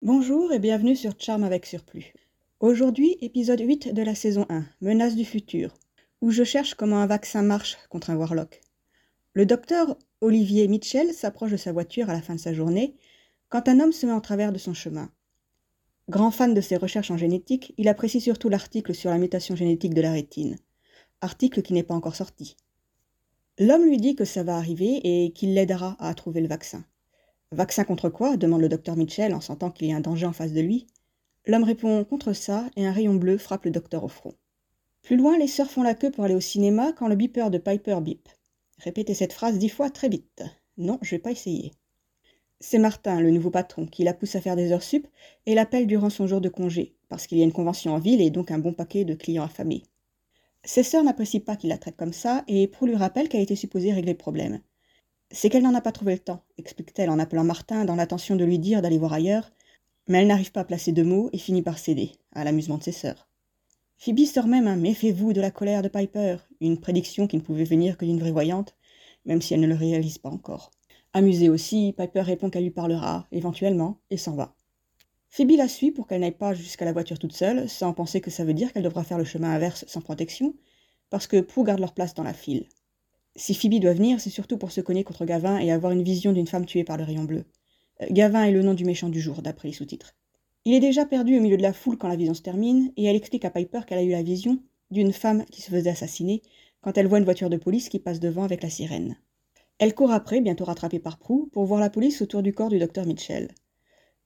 Bonjour et bienvenue sur Charme avec Surplus. Aujourd'hui, épisode 8 de la saison 1, Menace du futur, où je cherche comment un vaccin marche contre un warlock. Le docteur Olivier Mitchell s'approche de sa voiture à la fin de sa journée quand un homme se met en travers de son chemin. Grand fan de ses recherches en génétique, il apprécie surtout l'article sur la mutation génétique de la rétine, article qui n'est pas encore sorti. L'homme lui dit que ça va arriver et qu'il l'aidera à trouver le vaccin. Vaccin contre quoi? demande le docteur Mitchell en sentant qu'il y a un danger en face de lui. L'homme répond contre ça et un rayon bleu frappe le docteur au front. Plus loin, les sœurs font la queue pour aller au cinéma quand le beeper de Piper bip. Répétez cette phrase dix fois très vite. Non, je vais pas essayer. C'est Martin, le nouveau patron, qui la pousse à faire des heures sup et l'appelle durant son jour de congé, parce qu'il y a une convention en ville et donc un bon paquet de clients affamés. Ses sœurs n'apprécient pas qu'il la traite comme ça et Prou lui rappelle qu'elle était supposée régler le problème. C'est qu'elle n'en a pas trouvé le temps, explique-t-elle en appelant Martin dans l'intention de lui dire d'aller voir ailleurs, mais elle n'arrive pas à placer deux mots et finit par céder, à l'amusement de ses sœurs. Phoebe sort même un Méfiez-vous de la colère de Piper, une prédiction qui ne pouvait venir que d'une vraie voyante, même si elle ne le réalise pas encore. Amusée aussi, Piper répond qu'elle lui parlera, éventuellement, et s'en va. Phoebe la suit pour qu'elle n'aille pas jusqu'à la voiture toute seule, sans penser que ça veut dire qu'elle devra faire le chemin inverse sans protection, parce que Prue garde leur place dans la file. Si Phoebe doit venir, c'est surtout pour se cogner contre Gavin et avoir une vision d'une femme tuée par le rayon bleu. Euh, Gavin est le nom du méchant du jour, d'après les sous-titres. Il est déjà perdu au milieu de la foule quand la vision se termine, et elle explique à Piper qu'elle a eu la vision d'une femme qui se faisait assassiner quand elle voit une voiture de police qui passe devant avec la sirène. Elle court après, bientôt rattrapée par Prue, pour voir la police autour du corps du docteur Mitchell.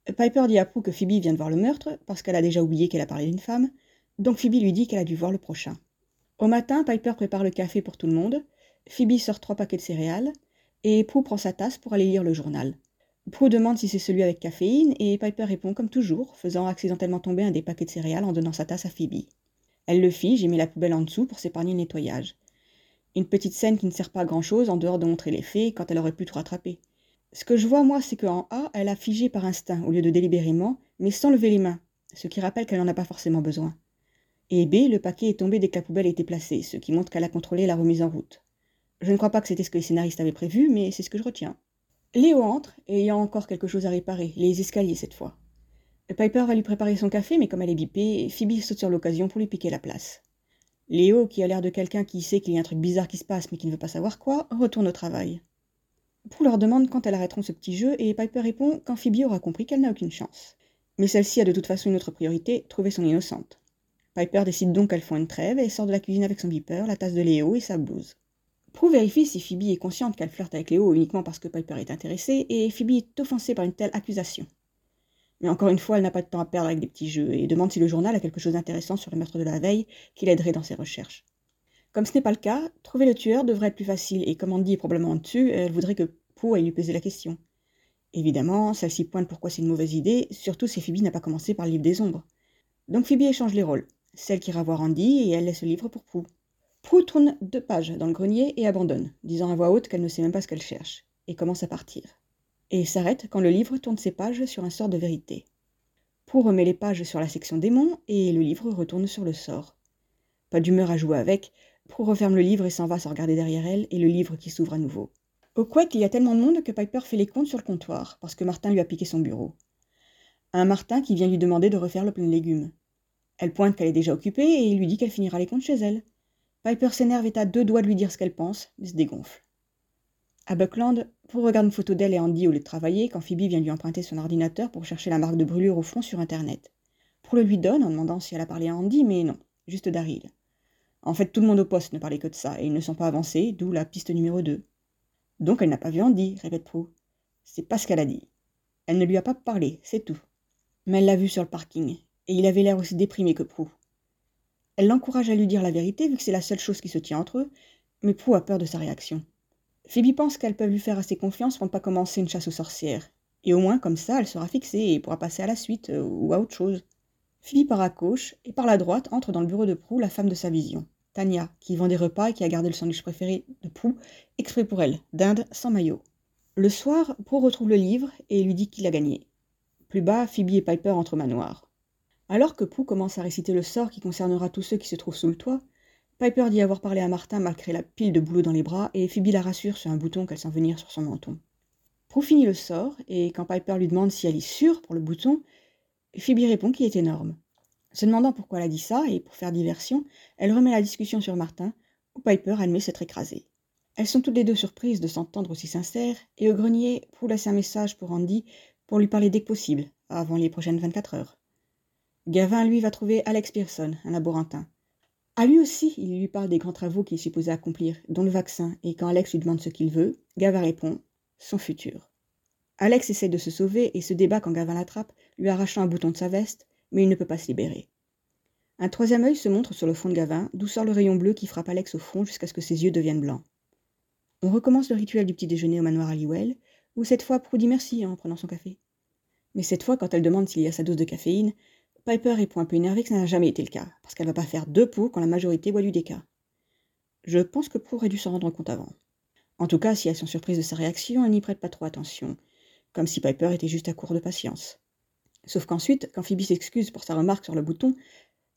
Euh, Piper dit à Prue que Phoebe vient de voir le meurtre, parce qu'elle a déjà oublié qu'elle a parlé d'une femme, donc Phoebe lui dit qu'elle a dû voir le prochain. Au matin, Piper prépare le café pour tout le monde, Phoebe sort trois paquets de céréales, et Prue prend sa tasse pour aller lire le journal. Prue demande si c'est celui avec caféine, et Piper répond comme toujours, faisant accidentellement tomber un des paquets de céréales en donnant sa tasse à Phoebe. Elle le fit, j'ai mis la poubelle en dessous pour s'épargner le nettoyage. Une petite scène qui ne sert pas à grand-chose en dehors de montrer les faits quand elle aurait pu tout rattraper. Ce que je vois, moi, c'est qu'en A, elle a figé par instinct au lieu de délibérément, mais sans lever les mains, ce qui rappelle qu'elle n'en a pas forcément besoin. Et B, le paquet est tombé dès que la poubelle été placée, ce qui montre qu'elle a contrôlé la remise en route. Je ne crois pas que c'était ce que les scénaristes avaient prévu, mais c'est ce que je retiens. Léo entre, et ayant encore quelque chose à réparer, les escaliers cette fois. Piper va lui préparer son café, mais comme elle est bipée, Phoebe saute sur l'occasion pour lui piquer la place. Léo, qui a l'air de quelqu'un qui sait qu'il y a un truc bizarre qui se passe mais qui ne veut pas savoir quoi, retourne au travail. Prue leur demande quand elles arrêteront ce petit jeu, et Piper répond quand Phoebe aura compris qu'elle n'a aucune chance. Mais celle-ci a de toute façon une autre priorité, trouver son innocente. Piper décide donc qu'elles font une trêve et sort de la cuisine avec son beeper, la tasse de Léo et sa blouse. Prue vérifie si Phoebe est consciente qu'elle flirte avec Léo uniquement parce que Piper est intéressée, et Phoebe est offensée par une telle accusation. Mais encore une fois, elle n'a pas de temps à perdre avec des petits jeux, et demande si le journal a quelque chose d'intéressant sur le meurtre de la veille qui l'aiderait dans ses recherches. Comme ce n'est pas le cas, trouver le tueur devrait être plus facile, et comme Andy est probablement dessus, elle voudrait que Prue aille lui poser la question. Évidemment, celle-ci pointe pourquoi c'est une mauvaise idée, surtout si Phoebe n'a pas commencé par le livre des ombres. Donc Phoebe échange les rôles. Celle qui ira voir Andy, et elle laisse le livre pour Prue. Prue tourne deux pages dans le grenier et abandonne, disant à voix haute qu'elle ne sait même pas ce qu'elle cherche, et commence à partir. Et s'arrête quand le livre tourne ses pages sur un sort de vérité. Prue remet les pages sur la section démon et le livre retourne sur le sort. Pas d'humeur à jouer avec, Prue referme le livre et s'en va sans regarder derrière elle, et le livre qui s'ouvre à nouveau. Au couette, il y a tellement de monde que Piper fait les comptes sur le comptoir, parce que Martin lui a piqué son bureau. Un Martin qui vient lui demander de refaire le plein de légumes. Elle pointe qu'elle est déjà occupée et lui dit qu'elle finira les comptes chez elle. Piper s'énerve et a deux doigts de lui dire ce qu'elle pense, mais se dégonfle. À Buckland, pour regarder une photo d'elle et Andy au lieu de travailler quand Phoebe vient lui emprunter son ordinateur pour chercher la marque de brûlure au fond sur Internet. Pour le lui donne en demandant si elle a parlé à Andy, mais non, juste Daryl. En fait, tout le monde au poste ne parlait que de ça, et ils ne sont pas avancés, d'où la piste numéro 2. Donc elle n'a pas vu Andy, répète Prue. C'est pas ce qu'elle a dit. Elle ne lui a pas parlé, c'est tout. Mais elle l'a vu sur le parking, et il avait l'air aussi déprimé que Prue. Elle l'encourage à lui dire la vérité, vu que c'est la seule chose qui se tient entre eux, mais Prue a peur de sa réaction. Phoebe pense qu'elles peuvent lui faire assez confiance pour ne pas commencer une chasse aux sorcières. Et au moins, comme ça, elle sera fixée et pourra passer à la suite euh, ou à autre chose. Phoebe part à gauche et par la droite entre dans le bureau de Prue la femme de sa vision, Tania, qui vend des repas et qui a gardé le sandwich préféré de Prue, exprès pour elle, d'Inde sans maillot. Le soir, Prue retrouve le livre et lui dit qu'il a gagné. Plus bas, Phoebe et Piper entrent manoir. Alors que Prue commence à réciter le sort qui concernera tous ceux qui se trouvent sous le toit, Piper dit avoir parlé à Martin malgré la pile de boulot dans les bras et Phoebe la rassure sur un bouton qu'elle sent venir sur son menton. Prue finit le sort et quand Piper lui demande si elle est sûre pour le bouton, Phoebe répond qu'il est énorme. Se demandant pourquoi elle a dit ça, et pour faire diversion, elle remet la discussion sur Martin, où Piper admet s'être écrasée. Elles sont toutes les deux surprises de s'entendre aussi sincères, et au grenier, Prue laisse un message pour Andy pour lui parler dès que possible, avant les prochaines 24 heures. Gavin, lui, va trouver Alex Pearson, un laborantin. À lui aussi, il lui parle des grands travaux qu'il est accomplir, dont le vaccin, et quand Alex lui demande ce qu'il veut, Gavin répond son futur. Alex essaie de se sauver et se débat quand Gavin l'attrape, lui arrachant un bouton de sa veste, mais il ne peut pas se libérer. Un troisième œil se montre sur le front de Gavin, d'où sort le rayon bleu qui frappe Alex au front jusqu'à ce que ses yeux deviennent blancs. On recommence le rituel du petit déjeuner au manoir Halliwell, où cette fois Prue dit merci en prenant son café. Mais cette fois, quand elle demande s'il y a sa dose de caféine, Piper répond un peu énervée que ça n'a jamais été le cas, parce qu'elle ne va pas faire deux pots quand la majorité boit du déca. Je pense que Prue aurait dû s'en rendre compte avant. En tout cas, si elles sont surprises de sa réaction, elle n'y prête pas trop attention, comme si Piper était juste à court de patience. Sauf qu'ensuite, quand Phoebe s'excuse pour sa remarque sur le bouton,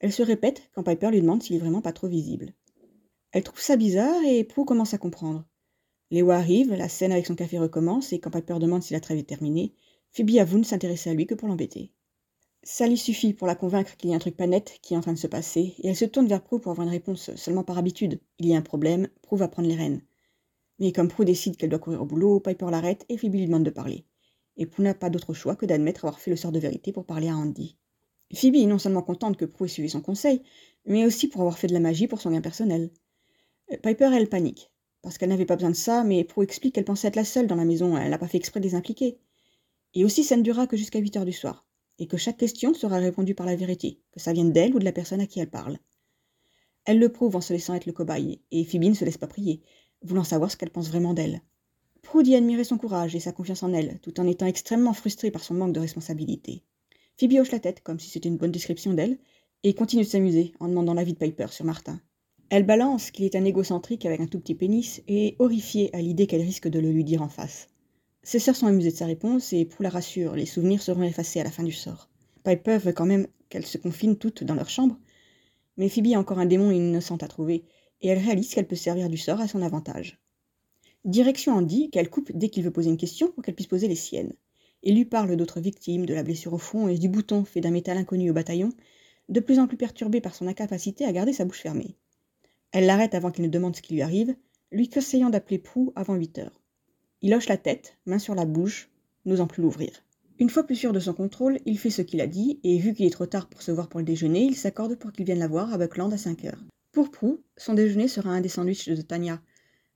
elle se répète quand Piper lui demande s'il est vraiment pas trop visible. Elle trouve ça bizarre et Prue commence à comprendre. Léo arrive, la scène avec son café recommence et quand Piper demande si la trêve est terminée, Phoebe avoue ne s'intéresser à lui que pour l'embêter. Ça lui suffit pour la convaincre qu'il y a un truc pas net qui est en train de se passer et elle se tourne vers Prue pour avoir une réponse seulement par habitude. Il y a un problème, Prue va prendre les rênes. Mais comme Prue décide qu'elle doit courir au boulot, Piper l'arrête et Phoebe lui demande de parler. Et Prue n'a pas d'autre choix que d'admettre avoir fait le sort de vérité pour parler à Andy. Phoebe est non seulement contente que Prue ait suivi son conseil, mais aussi pour avoir fait de la magie pour son gain personnel. Euh, Piper, elle panique, parce qu'elle n'avait pas besoin de ça, mais Prue explique qu'elle pensait être la seule dans la maison, elle n'a pas fait exprès de les. Et aussi, ça ne durera que jusqu'à 8 heures du soir, et que chaque question sera répondue par la vérité, que ça vienne d'elle ou de la personne à qui elle parle. Elle le prouve en se laissant être le cobaye, et Phoebe ne se laisse pas prier, voulant savoir ce qu'elle pense vraiment d'elle. Prue dit admirer son courage et sa confiance en elle, tout en étant extrêmement frustrée par son manque de responsabilité. Phoebe hoche la tête, comme si c'était une bonne description d'elle, et continue de s'amuser en demandant l'avis de Piper sur Martin. Elle balance qu'il est un égocentrique avec un tout petit pénis et est horrifiée à l'idée qu'elle risque de le lui dire en face. Ses sœurs sont amusées de sa réponse et pour la rassure, les souvenirs seront effacés à la fin du sort. Piper veut quand même qu'elles se confinent toutes dans leur chambre, mais Phoebe a encore un démon innocent à trouver et elle réalise qu'elle peut servir du sort à son avantage. Direction Andy qu'elle coupe dès qu'il veut poser une question pour qu'elle puisse poser les siennes et lui parle d'autres victimes, de la blessure au front et du bouton fait d'un métal inconnu au bataillon, de plus en plus perturbé par son incapacité à garder sa bouche fermée. Elle l'arrête avant qu'il ne demande ce qui lui arrive, lui conseillant d'appeler Prou avant huit heures. Il hoche la tête, main sur la bouche, n'osant plus l'ouvrir. Une fois plus sûr de son contrôle, il fait ce qu'il a dit, et vu qu'il est trop tard pour se voir pour le déjeuner, il s'accorde pour qu'il vienne la voir à Buckland à cinq heures. Pour Prou, son déjeuner sera un des sandwichs de Tania,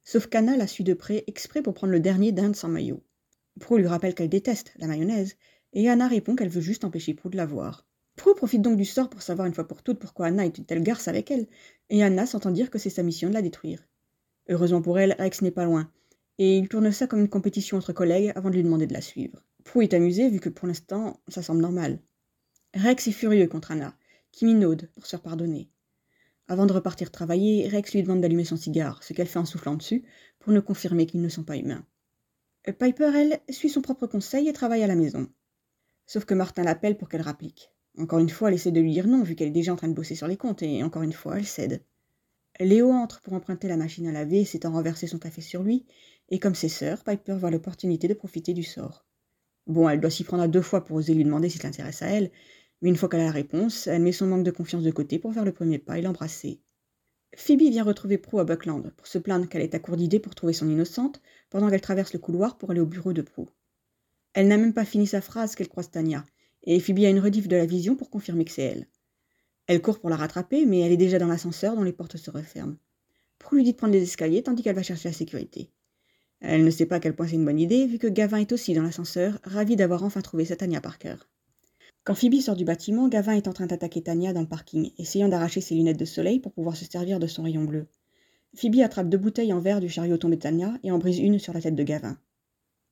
sauf qu'Anna la suit de près exprès pour prendre le dernier d'Inde sans maillot. Prue lui rappelle qu'elle déteste la mayonnaise, et Anna répond qu'elle veut juste empêcher Prue de la voir. Prue profite donc du sort pour savoir une fois pour toutes pourquoi Anna est une telle garce avec elle, et Anna s'entend dire que c'est sa mission de la détruire. Heureusement pour elle, Rex n'est pas loin, et il tourne ça comme une compétition entre collègues avant de lui demander de la suivre. Prue est amusée vu que pour l'instant, ça semble normal. Rex est furieux contre Anna, qui minaude pour se faire pardonner. Avant de repartir travailler, Rex lui demande d'allumer son cigare, ce qu'elle fait en soufflant dessus, pour ne confirmer qu'ils ne sont pas humains. Piper, elle, suit son propre conseil et travaille à la maison. Sauf que Martin l'appelle pour qu'elle rapplique. Encore une fois, elle essaie de lui dire non, vu qu'elle est déjà en train de bosser sur les comptes, et encore une fois, elle cède. Léo entre pour emprunter la machine à laver, s'étant renversé son café sur lui, et comme ses sœurs, Piper voit l'opportunité de profiter du sort. Bon, elle doit s'y prendre à deux fois pour oser lui demander s'il s'intéresse à elle, mais une fois qu'elle a la réponse, elle met son manque de confiance de côté pour faire le premier pas et l'embrasser. Phoebe vient retrouver Prue à Buckland pour se plaindre qu'elle est à court d'idées pour trouver son innocente pendant qu'elle traverse le couloir pour aller au bureau de Prue. Elle n'a même pas fini sa phrase qu'elle croise Tania, et Phoebe a une rediff de la vision pour confirmer que c'est elle. Elle court pour la rattraper, mais elle est déjà dans l'ascenseur dont les portes se referment. Prue lui dit de prendre les escaliers tandis qu'elle va chercher la sécurité. Elle ne sait pas à quel point c'est une bonne idée, vu que Gavin est aussi dans l'ascenseur, ravi d'avoir enfin trouvé sa Tania Parker. Quand Phoebe sort du bâtiment, Gavin est en train d'attaquer Tania dans le parking, essayant d'arracher ses lunettes de soleil pour pouvoir se servir de son rayon bleu. Phoebe attrape deux bouteilles en verre du chariot tombé de Tania et en brise une sur la tête de Gavin.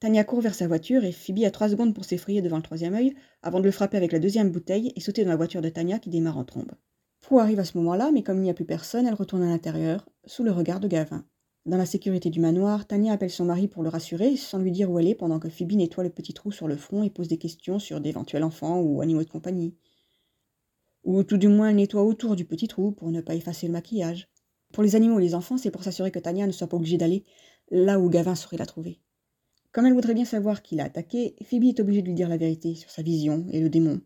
Tania court vers sa voiture et Phoebe a trois secondes pour s'effrayer devant le troisième œil avant de le frapper avec la deuxième bouteille et sauter dans la voiture de Tania qui démarre en trombe. Prue arrive à ce moment-là, mais comme il n'y a plus personne, elle retourne à l'intérieur, sous le regard de Gavin. Dans la sécurité du manoir, Tania appelle son mari pour le rassurer, sans lui dire où elle est pendant que Phoebe nettoie le petit trou sur le front et pose des questions sur d'éventuels enfants ou animaux de compagnie. Ou tout du moins elle nettoie autour du petit trou pour ne pas effacer le maquillage. Pour les animaux et les enfants, c'est pour s'assurer que Tania ne soit pas obligée d'aller là où Gavin saurait la trouver. Comme elle voudrait bien savoir qui l'a attaqué, Phoebe est obligée de lui dire la vérité sur sa vision et le démon.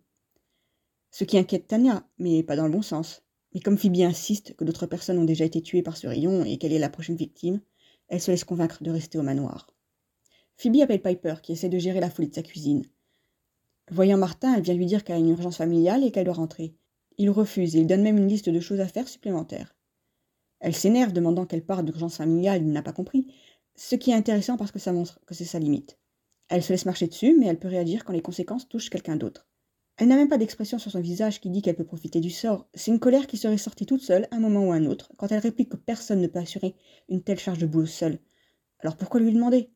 Ce qui inquiète Tania, mais pas dans le bon sens. Mais comme Phoebe insiste que d'autres personnes ont déjà été tuées par ce rayon et qu'elle est la prochaine victime, elle se laisse convaincre de rester au manoir. Phoebe appelle Piper qui essaie de gérer la folie de sa cuisine. Voyant Martin, elle vient lui dire qu'elle a une urgence familiale et qu'elle doit rentrer. Il refuse et il donne même une liste de choses à faire supplémentaires. Elle s'énerve, demandant qu'elle parle d'urgence familiale, il n'a pas compris, ce qui est intéressant parce que ça montre que c'est sa limite. Elle se laisse marcher dessus, mais elle peut réagir quand les conséquences touchent quelqu'un d'autre. Elle n'a même pas d'expression sur son visage qui dit qu'elle peut profiter du sort. C'est une colère qui serait sortie toute seule, un moment ou un autre, quand elle réplique que personne ne peut assurer une telle charge de boulot seule. Alors pourquoi lui demander?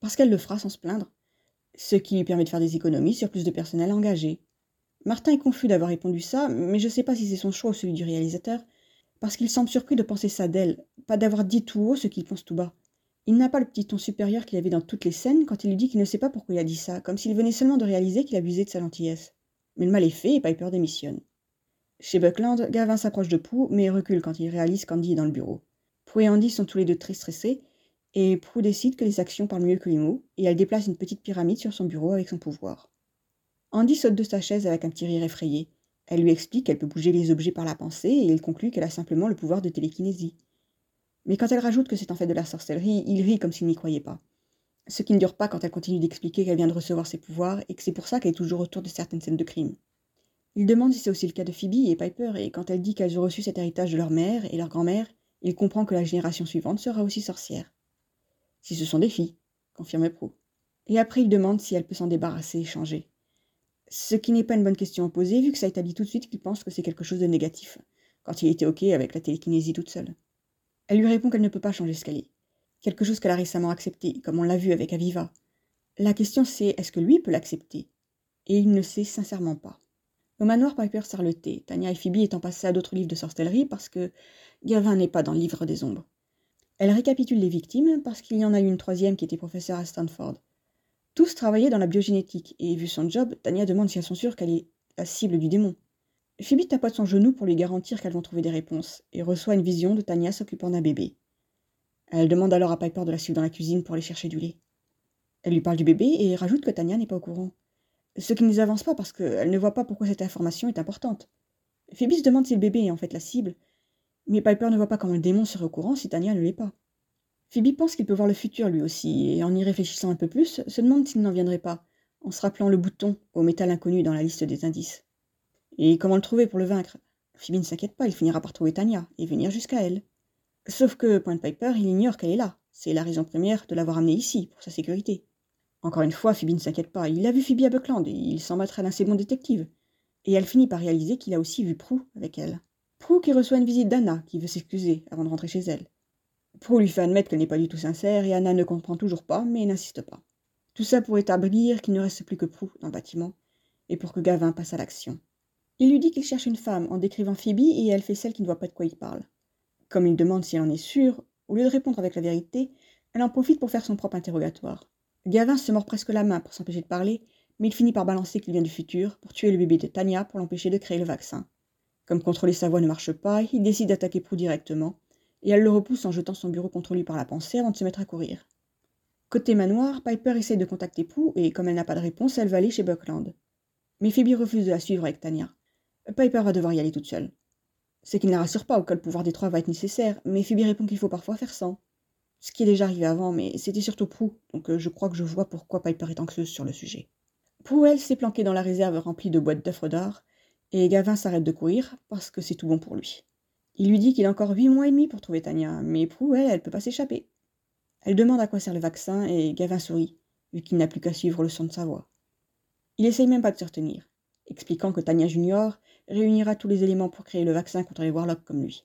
Parce qu'elle le fera sans se plaindre. Ce qui lui permet de faire des économies sur plus de personnel engagé. Martin est confus d'avoir répondu ça, mais je ne sais pas si c'est son choix ou celui du réalisateur, parce qu'il semble surpris de penser ça d'elle, pas d'avoir dit tout haut ce qu'il pense tout bas. Il n'a pas le petit ton supérieur qu'il avait dans toutes les scènes quand il lui dit qu'il ne sait pas pourquoi il a dit ça, comme s'il venait seulement de réaliser qu'il abusait de sa gentillesse. Mais le mal est fait et Piper démissionne. Chez Buckland, Gavin s'approche de Prue, mais recule quand il réalise qu'Andy est dans le bureau. Prue et Andy sont tous les deux très stressés, et Prue décide que les actions parlent mieux que les mots, et elle déplace une petite pyramide sur son bureau avec son pouvoir. Andy saute de sa chaise avec un petit rire effrayé. Elle lui explique qu'elle peut bouger les objets par la pensée, et il conclut qu'elle a simplement le pouvoir de télékinésie. Mais quand elle rajoute que c'est en fait de la sorcellerie, il rit comme s'il n'y croyait pas. Ce qui ne dure pas quand elle continue d'expliquer qu'elle vient de recevoir ses pouvoirs et que c'est pour ça qu'elle est toujours autour de certaines scènes de crime. Il demande si c'est aussi le cas de Phoebe et Piper, et quand elle dit qu'elles ont reçu cet héritage de leur mère et leur grand-mère, il comprend que la génération suivante sera aussi sorcière. Si ce sont des filles, confirme Pro. Et après il demande si elle peut s'en débarrasser et changer. Ce qui n'est pas une bonne question à poser, vu que ça établit tout de suite qu'il pense que c'est quelque chose de négatif, quand il était OK avec la télékinésie toute seule. Elle lui répond qu'elle ne peut pas changer ce qu'elle est. Quelque chose qu'elle a récemment accepté, comme on l'a vu avec Aviva. La question c'est est-ce que lui peut l'accepter? Et il ne sait sincèrement pas. Au manoir, Piper sert Tania et Phoebe étant passées à d'autres livres de sorcellerie parce que Gavin n'est pas dans le livre des ombres. Elle récapitule les victimes parce qu'il y en a une troisième qui était professeure à Stanford. Tous travaillaient dans la biogénétique et vu son job, Tania demande si elles sont sûres qu'elle est la cible du démon. Phoebe tapote son genou pour lui garantir qu'elles vont trouver des réponses, et reçoit une vision de Tania s'occupant d'un bébé. Elle demande alors à Piper de la suivre dans la cuisine pour aller chercher du lait. Elle lui parle du bébé et rajoute que Tania n'est pas au courant. Ce qui ne les avance pas parce qu'elle ne voit pas pourquoi cette information est importante. Phoebe se demande si le bébé est en fait la cible, mais Piper ne voit pas comment le démon serait au courant si Tania ne l'est pas. Phoebe pense qu'il peut voir le futur lui aussi, et en y réfléchissant un peu plus, se demande s'il n'en viendrait pas, en se rappelant le bouton au métal inconnu dans la liste des indices. Et comment le trouver pour le vaincre? Phoebe ne s'inquiète pas, il finira par trouver Tania et venir jusqu'à elle. Sauf que, point Piper, il ignore qu'elle est là. C'est la raison première de l'avoir amenée ici, pour sa sécurité. Encore une fois, Phoebe ne s'inquiète pas. Il a vu Phoebe à Buckland et il s'en battra d'un ses bons détectives. Et elle finit par réaliser qu'il a aussi vu Prue avec elle. Prue qui reçoit une visite d'Anna, qui veut s'excuser avant de rentrer chez elle. Prue lui fait admettre qu'elle n'est pas du tout sincère et Anna ne comprend toujours pas, mais n'insiste pas. Tout ça pour établir qu'il ne reste plus que Prue dans le bâtiment et pour que Gavin passe à l'action. Il lui dit qu'il cherche une femme en décrivant Phoebe et elle fait celle qui ne voit pas de quoi il parle. Comme il demande si elle en est sûre, au lieu de répondre avec la vérité, elle en profite pour faire son propre interrogatoire. Gavin se mord presque la main pour s'empêcher de parler, mais il finit par balancer qu'il vient du futur pour tuer le bébé de Tania pour l'empêcher de créer le vaccin. Comme contrôler sa voix ne marche pas, il décide d'attaquer Prue directement, et elle le repousse en jetant son bureau contre lui par la pensée avant de se mettre à courir. Côté manoir, Piper essaie de contacter Prue et comme elle n'a pas de réponse, elle va aller chez Buckland. Mais Phoebe refuse de la suivre avec Tania. Piper va devoir y aller toute seule. Ce qui ne la rassure pas au cas le pouvoir des trois va être nécessaire, mais Phoebe répond qu'il faut parfois faire sans. Ce qui est déjà arrivé avant, mais c'était surtout Prue, donc euh, je crois que je vois pourquoi Piper est anxieuse sur le sujet. Prue, elle, s'est planquée dans la réserve remplie de boîtes d'œufs d'or, et Gavin s'arrête de courir parce que c'est tout bon pour lui. Il lui dit qu'il a encore huit mois et demi pour trouver Tania, mais Prue, elle, elle peut pas s'échapper. Elle demande à quoi sert le vaccin, et Gavin sourit, vu qu'il n'a plus qu'à suivre le son de sa voix. Il essaye même pas de se retenir, expliquant que Tania Junior réunira tous les éléments pour créer le vaccin contre les Warlocks comme lui.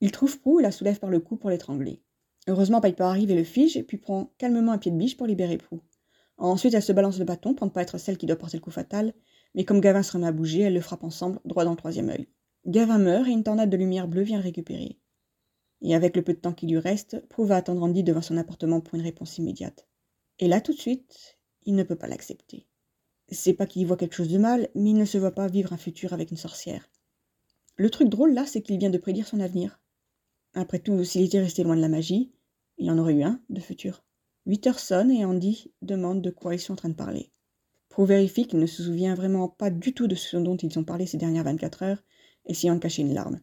Il trouve Prue et la soulève par le cou pour l'étrangler. Heureusement, Piper arrive et le fige, puis prend calmement un pied de biche pour libérer Prue. Ensuite, elle se balance le bâton pour ne pas être celle qui doit porter le coup fatal, mais comme Gavin se remet à bouger, elle le frappe ensemble, droit dans le troisième œil. Gavin meurt et une tornade de lumière bleue vient récupérer. Et avec le peu de temps qui lui reste, Prue va attendre Andy devant son appartement pour une réponse immédiate. Et là, tout de suite, il ne peut pas l'accepter. C'est pas qu'il voit quelque chose de mal, mais il ne se voit pas vivre un futur avec une sorcière. Le truc drôle là, c'est qu'il vient de prédire son avenir. Après tout, s'il était resté loin de la magie, il en aurait eu un de futur. Huit heures sonnent et Andy demande de quoi ils sont en train de parler. Prue vérifie qu'il ne se souvient vraiment pas du tout de ce dont ils ont parlé ces dernières 24 heures, essayant de cacher une larme.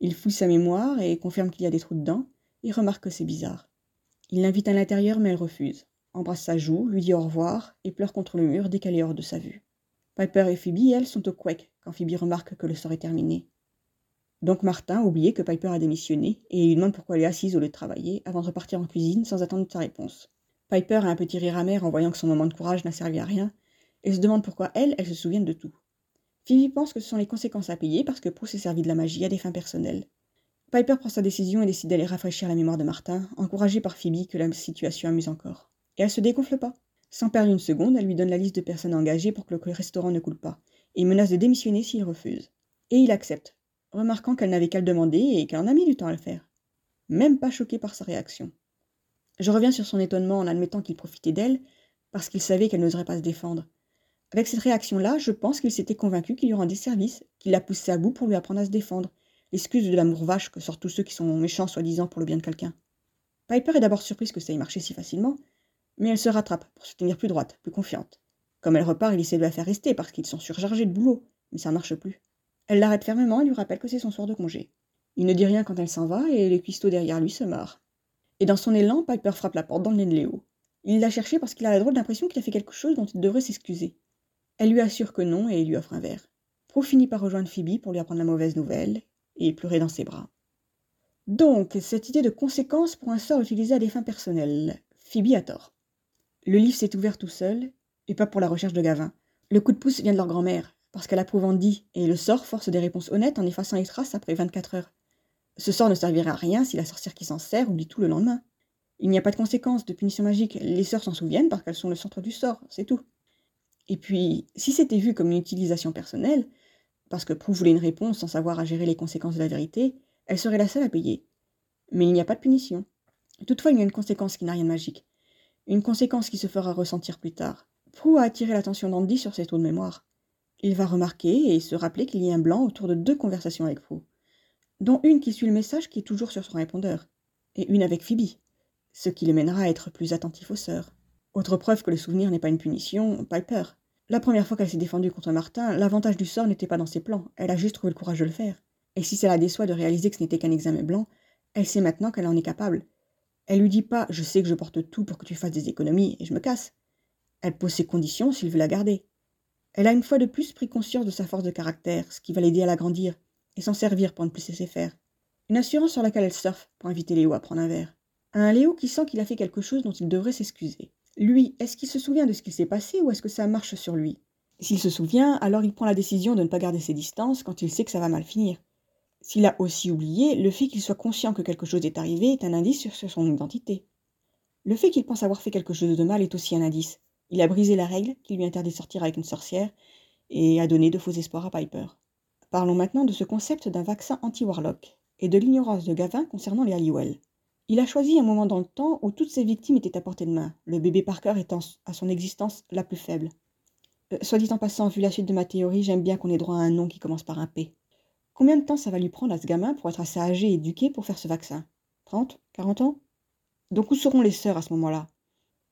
Il fouille sa mémoire et confirme qu'il y a des trous dedans, et remarque que c'est bizarre. Il l'invite à l'intérieur, mais elle refuse, embrasse sa joue, lui dit au revoir, et pleure contre le mur dès qu'elle est hors de sa vue. Piper et Phoebe, elles, sont au couec quand Phoebe remarque que le sort est terminé. Donc Martin a oublié que Piper a démissionné, et lui demande pourquoi elle est assise au lieu de travailler, avant de repartir en cuisine sans attendre sa réponse. Piper a un petit rire amer en voyant que son moment de courage n'a servi à rien, et se demande pourquoi elle, elle se souvienne de tout. Phoebe pense que ce sont les conséquences à payer parce que Prue s'est servi de la magie à des fins personnelles. Piper prend sa décision et décide d'aller rafraîchir la mémoire de Martin, encouragée par Phoebe que la situation amuse encore. Et elle se dégonfle pas. Sans perdre une seconde, elle lui donne la liste de personnes engagées pour que le restaurant ne coule pas, et menace de démissionner s'il refuse. Et il accepte, remarquant qu'elle n'avait qu'à le demander et qu'elle en a mis du temps à le faire. Même pas choqué par sa réaction. Je reviens sur son étonnement en admettant qu'il profitait d'elle, parce qu'il savait qu'elle n'oserait pas se défendre. Avec cette réaction-là, je pense qu'il s'était convaincu qu'il lui rendait service, qu'il l'a poussé à bout pour lui apprendre à se défendre, l'excuse de l'amour vache que sortent tous ceux qui sont méchants soi-disant pour le bien de quelqu'un. Piper est d'abord surprise que ça ait marché si facilement, mais elle se rattrape pour se tenir plus droite, plus confiante. Comme elle repart, il essaie de la faire rester parce qu'ils sont surchargés de boulot, mais ça ne marche plus. Elle l'arrête fermement et lui rappelle que c'est son soir de congé. Il ne dit rien quand elle s'en va et les cuistots derrière lui se marrent. Et dans son élan, Piper frappe la porte dans le nez de Léo. Il l'a cherché parce qu'il a la drôle d'impression qu'il a fait quelque chose dont il devrait s'excuser. Elle lui assure que non et lui offre un verre. Pro finit par rejoindre Phoebe pour lui apprendre la mauvaise nouvelle et pleurer dans ses bras. Donc, cette idée de conséquence pour un sort utilisé à des fins personnelles. Phoebe a tort. Le livre s'est ouvert tout seul, et pas pour la recherche de Gavin. Le coup de pouce vient de leur grand-mère, parce qu'elle approuve Andy, et le sort force des réponses honnêtes en effaçant les traces après 24 heures. Ce sort ne servirait à rien si la sorcière qui s'en sert oublie tout le lendemain. Il n'y a pas de conséquences, de punition magique. Les sœurs s'en souviennent parce qu'elles sont le centre du sort, c'est tout. Et puis, si c'était vu comme une utilisation personnelle, parce que Prue voulait une réponse sans savoir à gérer les conséquences de la vérité, elle serait la seule à payer. Mais il n'y a pas de punition. Toutefois, il y a une conséquence qui n'a rien de magique. Une conséquence qui se fera ressentir plus tard. Prue a attiré l'attention d'Andy sur ses taux de mémoire. Il va remarquer et se rappeler qu'il y a un blanc autour de deux conversations avec Prue, dont une qui suit le message qui est toujours sur son répondeur, et une avec Phoebe, ce qui le mènera à être plus attentif aux sœurs. Autre preuve que le souvenir n'est pas une punition, Piper. La première fois qu'elle s'est défendue contre Martin, l'avantage du sort n'était pas dans ses plans, elle a juste trouvé le courage de le faire. Et si ça la déçoit de réaliser que ce n'était qu'un examen blanc, elle sait maintenant qu'elle en est capable, elle lui dit pas Je sais que je porte tout pour que tu fasses des économies et je me casse. Elle pose ses conditions s'il veut la garder. Elle a une fois de plus pris conscience de sa force de caractère, ce qui va l'aider à l'agrandir et s'en servir pour ne plus laisser faire. Une assurance sur laquelle elle surfe pour inviter Léo à prendre un verre. Un Léo qui sent qu'il a fait quelque chose dont il devrait s'excuser. Lui, est-ce qu'il se souvient de ce qui s'est passé ou est-ce que ça marche sur lui? S'il se souvient, alors il prend la décision de ne pas garder ses distances quand il sait que ça va mal finir. S'il a aussi oublié, le fait qu'il soit conscient que quelque chose est arrivé est un indice sur son identité. Le fait qu'il pense avoir fait quelque chose de mal est aussi un indice. Il a brisé la règle qui lui interdit de sortir avec une sorcière et a donné de faux espoirs à Piper. Parlons maintenant de ce concept d'un vaccin anti-warlock et de l'ignorance de Gavin concernant les Halliwell. Il a choisi un moment dans le temps où toutes ses victimes étaient à portée de main, le bébé Parker étant à son existence la plus faible. Euh, soit dit en passant, vu la suite de ma théorie, j'aime bien qu'on ait droit à un nom qui commence par un P. Combien de temps ça va lui prendre à ce gamin pour être assez âgé et éduqué pour faire ce vaccin? 30 40 ans? Donc où seront les sœurs à ce moment-là?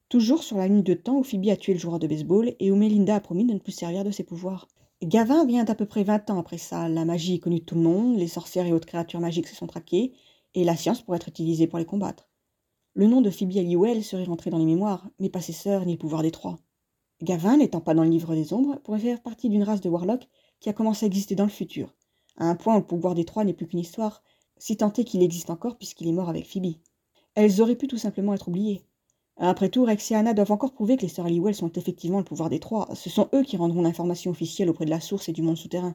Toujours sur la ligne de temps où Phoebe a tué le joueur de baseball et où Melinda a promis de ne plus servir de ses pouvoirs. Gavin vient d'à peu près 20 ans après ça. La magie est connue de tout le monde, les sorcières et autres créatures magiques se sont traquées, et la science pourrait être utilisée pour les combattre. Le nom de Phoebe Halliwell serait rentré dans les mémoires, mais pas ses sœurs ni le pouvoir des trois. Gavin, n'étant pas dans le livre des ombres, pourrait faire partie d'une race de warlocks qui a commencé à exister dans le futur, à un point où le pouvoir des trois n'est plus qu'une histoire, si tant est qu'il existe encore puisqu'il est mort avec Phoebe. Elles auraient pu tout simplement être oubliées. Après tout, Rex et Anna doivent encore prouver que les sœurs Halliwell sont effectivement le pouvoir des trois. Ce sont eux qui rendront l'information officielle auprès de la source et du monde souterrain.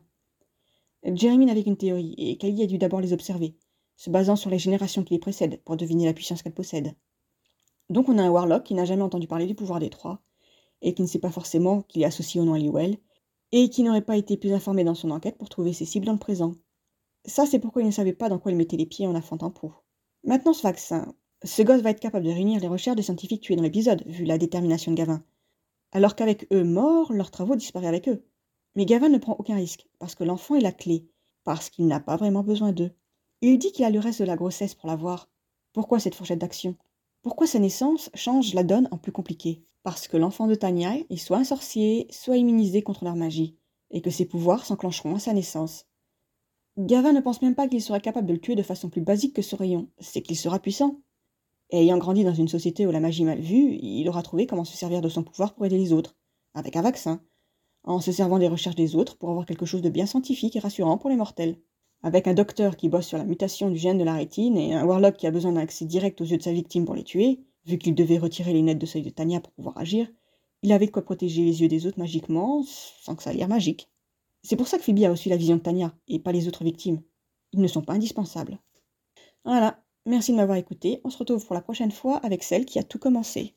Jeremy n'avait qu'une théorie, et Kelly a dû d'abord les observer, se basant sur les générations qui les précèdent, pour deviner la puissance qu'elles possèdent. Donc on a un Warlock qui n'a jamais entendu parler du pouvoir des trois, et qui ne sait pas forcément qu'il est associé au nom Halliwell, et qui n'aurait pas été plus informé dans son enquête pour trouver ses cibles dans le présent. Ça, c'est pourquoi il ne savait pas dans quoi il mettait les pieds en affrontant Prou. Maintenant, ce vaccin. Ce gosse va être capable de réunir les recherches des scientifiques tués dans l'épisode, vu la détermination de Gavin. Alors qu'avec eux morts, leurs travaux disparaissent avec eux. Mais Gavin ne prend aucun risque, parce que l'enfant est la clé, parce qu'il n'a pas vraiment besoin d'eux. Il dit qu'il a le reste de la grossesse pour l'avoir. Pourquoi cette fourchette d'action? Pourquoi sa naissance change la donne en plus compliquée? Parce que l'enfant de Tania est soit un sorcier, soit immunisé contre leur magie, et que ses pouvoirs s'enclencheront à sa naissance. Gavin ne pense même pas qu'il serait capable de le tuer de façon plus basique que ce rayon, c'est qu'il sera puissant. Et ayant grandi dans une société où la magie mal vue, il aura trouvé comment se servir de son pouvoir pour aider les autres, avec un vaccin, en se servant des recherches des autres pour avoir quelque chose de bien scientifique et rassurant pour les mortels. Avec un docteur qui bosse sur la mutation du gène de la rétine et un warlock qui a besoin d'un accès direct aux yeux de sa victime pour les tuer, vu qu'il devait retirer les nettes de seuil de Tania pour pouvoir agir, il avait de quoi protéger les yeux des autres magiquement, sans que ça ait l'air magique. C'est pour ça que Phoebe a reçu la vision de Tania, et pas les autres victimes. Ils ne sont pas indispensables. Voilà, merci de m'avoir écouté, on se retrouve pour la prochaine fois avec celle qui a tout commencé.